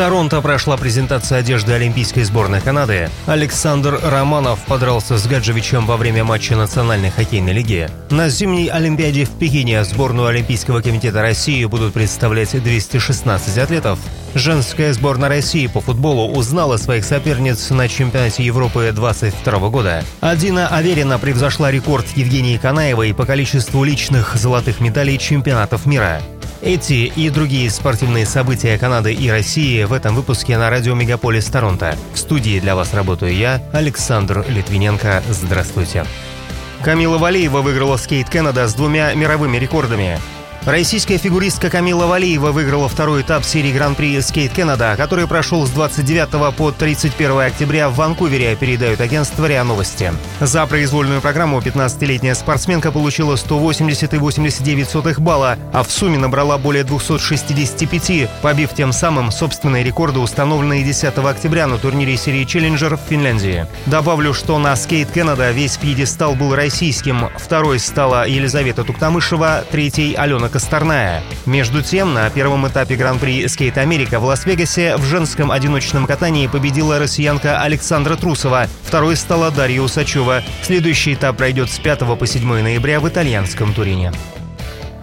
Торонто прошла презентация одежды Олимпийской сборной Канады. Александр Романов подрался с Гаджевичем во время матча Национальной хоккейной лиги. На зимней Олимпиаде в Пекине сборную Олимпийского комитета России будут представлять 216 атлетов. Женская сборная России по футболу узнала своих соперниц на чемпионате Европы 22 года. Адина Аверина превзошла рекорд Евгении Канаевой по количеству личных золотых медалей чемпионатов мира. Эти и другие спортивные события Канады и России в этом выпуске на радио Мегаполис Торонто. В студии для вас работаю я, Александр Литвиненко. Здравствуйте. Камила Валиева выиграла скейт Канада с двумя мировыми рекордами. Российская фигуристка Камила Валиева выиграла второй этап серии Гран-при Skate Canada, который прошел с 29 по 31 октября в Ванкувере, передают агентство РИА Новости. За произвольную программу 15-летняя спортсменка получила 180,89 балла, а в сумме набрала более 265, побив тем самым собственные рекорды, установленные 10 октября на турнире серии Challenger в Финляндии. Добавлю, что на Skate Canada весь пьедестал был российским. Второй стала Елизавета Туктамышева, третий – Алена Косторная. Между тем, на первом этапе Гран-при Skate America в Лас-Вегасе в женском одиночном катании победила россиянка Александра Трусова. Второй стала Дарья Усачева. Следующий этап пройдет с 5 по 7 ноября в итальянском Турине.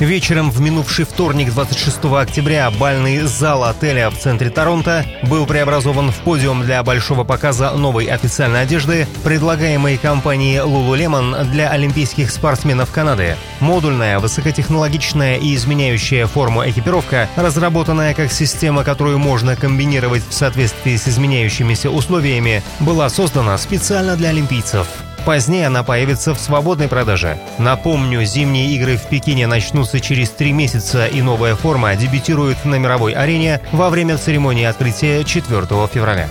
Вечером в минувший вторник, 26 октября, бальный зал отеля в центре Торонто был преобразован в подиум для большого показа новой официальной одежды, предлагаемой компанией Lululemon для олимпийских спортсменов Канады. Модульная, высокотехнологичная и изменяющая форму экипировка, разработанная как система, которую можно комбинировать в соответствии с изменяющимися условиями, была создана специально для олимпийцев. Позднее она появится в свободной продаже. Напомню, зимние игры в Пекине начнутся через три месяца, и новая форма дебютирует на мировой арене во время церемонии открытия 4 февраля.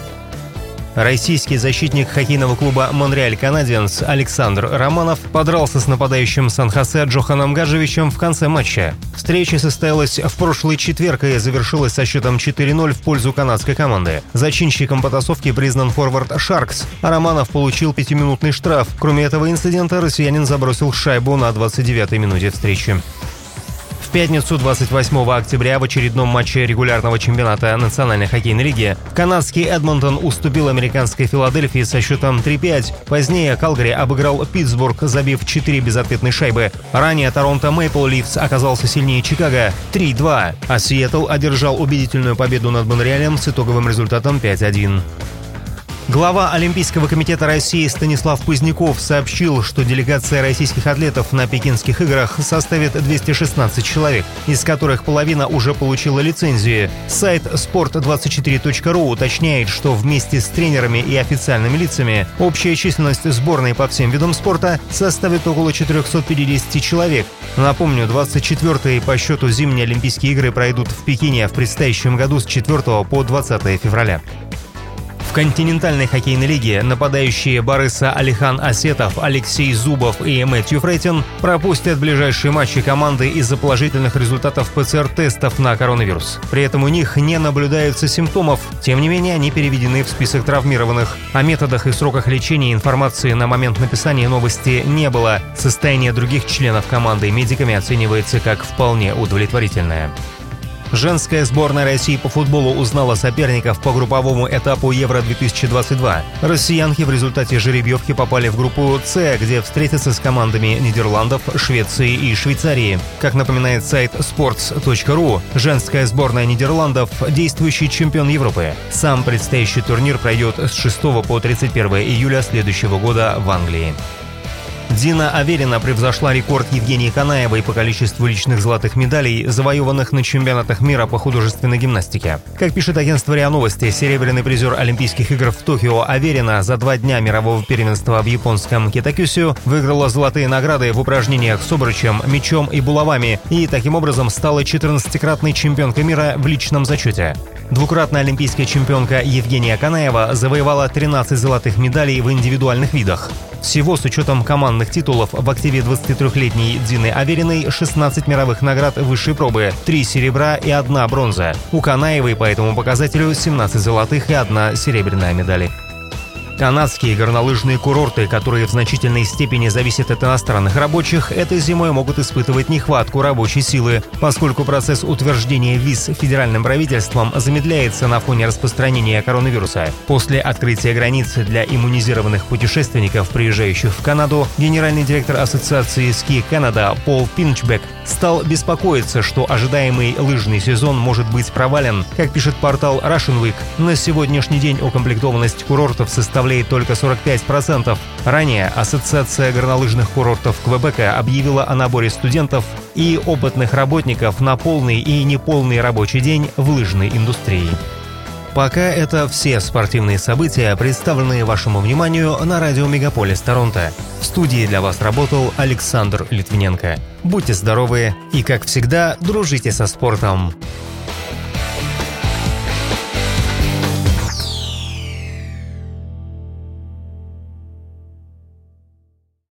Российский защитник хоккейного клуба «Монреаль Канадиенс» Александр Романов подрался с нападающим Сан-Хосе Джоханом Гаджевичем в конце матча. Встреча состоялась в прошлый четверг и завершилась со счетом 4-0 в пользу канадской команды. Зачинщиком потасовки признан форвард Шаркс, а Романов получил пятиминутный штраф. Кроме этого инцидента, россиянин забросил шайбу на 29-й минуте встречи пятницу 28 октября в очередном матче регулярного чемпионата Национальной хоккейной лиги канадский Эдмонтон уступил американской Филадельфии со счетом 3-5. Позднее Калгари обыграл Питтсбург, забив 4 безответные шайбы. Ранее Торонто Мэйпл Ливс оказался сильнее Чикаго 3-2, а Сиэтл одержал убедительную победу над Монреалем с итоговым результатом 5-1. Глава Олимпийского комитета России Станислав Кузняков сообщил, что делегация российских атлетов на Пекинских играх составит 216 человек, из которых половина уже получила лицензии. Сайт sport24.ru уточняет, что вместе с тренерами и официальными лицами общая численность сборной по всем видам спорта составит около 450 человек. Напомню, 24-е по счету зимние Олимпийские игры пройдут в Пекине в предстоящем году с 4 по 20 февраля. Континентальной хоккейной лиге нападающие Бориса Алихан Асетов, Алексей Зубов и Мэтью Фрейтин пропустят ближайшие матчи команды из-за положительных результатов ПЦР-тестов на коронавирус. При этом у них не наблюдается симптомов. Тем не менее, они переведены в список травмированных. О методах и сроках лечения информации на момент написания новости не было. Состояние других членов команды медиками оценивается как вполне удовлетворительное. Женская сборная России по футболу узнала соперников по групповому этапу Евро-2022. Россиянки в результате жеребьевки попали в группу «С», где встретятся с командами Нидерландов, Швеции и Швейцарии. Как напоминает сайт sports.ru, женская сборная Нидерландов – действующий чемпион Европы. Сам предстоящий турнир пройдет с 6 по 31 июля следующего года в Англии. Дина Аверина превзошла рекорд Евгении Канаевой по количеству личных золотых медалей, завоеванных на чемпионатах мира по художественной гимнастике. Как пишет агентство РИА Новости, серебряный призер Олимпийских игр в Токио Аверина за два дня мирового первенства в японском Китакюсю выиграла золотые награды в упражнениях с обручем, мечом и булавами и таким образом стала 14-кратной чемпионкой мира в личном зачете. Двукратная олимпийская чемпионка Евгения Канаева завоевала 13 золотых медалей в индивидуальных видах. Всего с учетом командных титулов в активе 23-летней Дины Авериной 16 мировых наград высшей пробы, 3 серебра и 1 бронза. У Канаевой по этому показателю 17 золотых и 1 серебряная медали. Канадские горнолыжные курорты, которые в значительной степени зависят от иностранных рабочих, этой зимой могут испытывать нехватку рабочей силы, поскольку процесс утверждения виз федеральным правительством замедляется на фоне распространения коронавируса. После открытия границы для иммунизированных путешественников, приезжающих в Канаду, генеральный директор Ассоциации Ski Canada Пол Пинчбек стал беспокоиться, что ожидаемый лыжный сезон может быть провален. Как пишет портал Russian Week, на сегодняшний день укомплектованность курортов составляет только 45%. Ранее Ассоциация горнолыжных курортов Квебека объявила о наборе студентов и опытных работников на полный и неполный рабочий день в лыжной индустрии. Пока это все спортивные события, представленные вашему вниманию на радио Мегаполис Торонто. В студии для вас работал Александр Литвиненко. Будьте здоровы и, как всегда, дружите со спортом.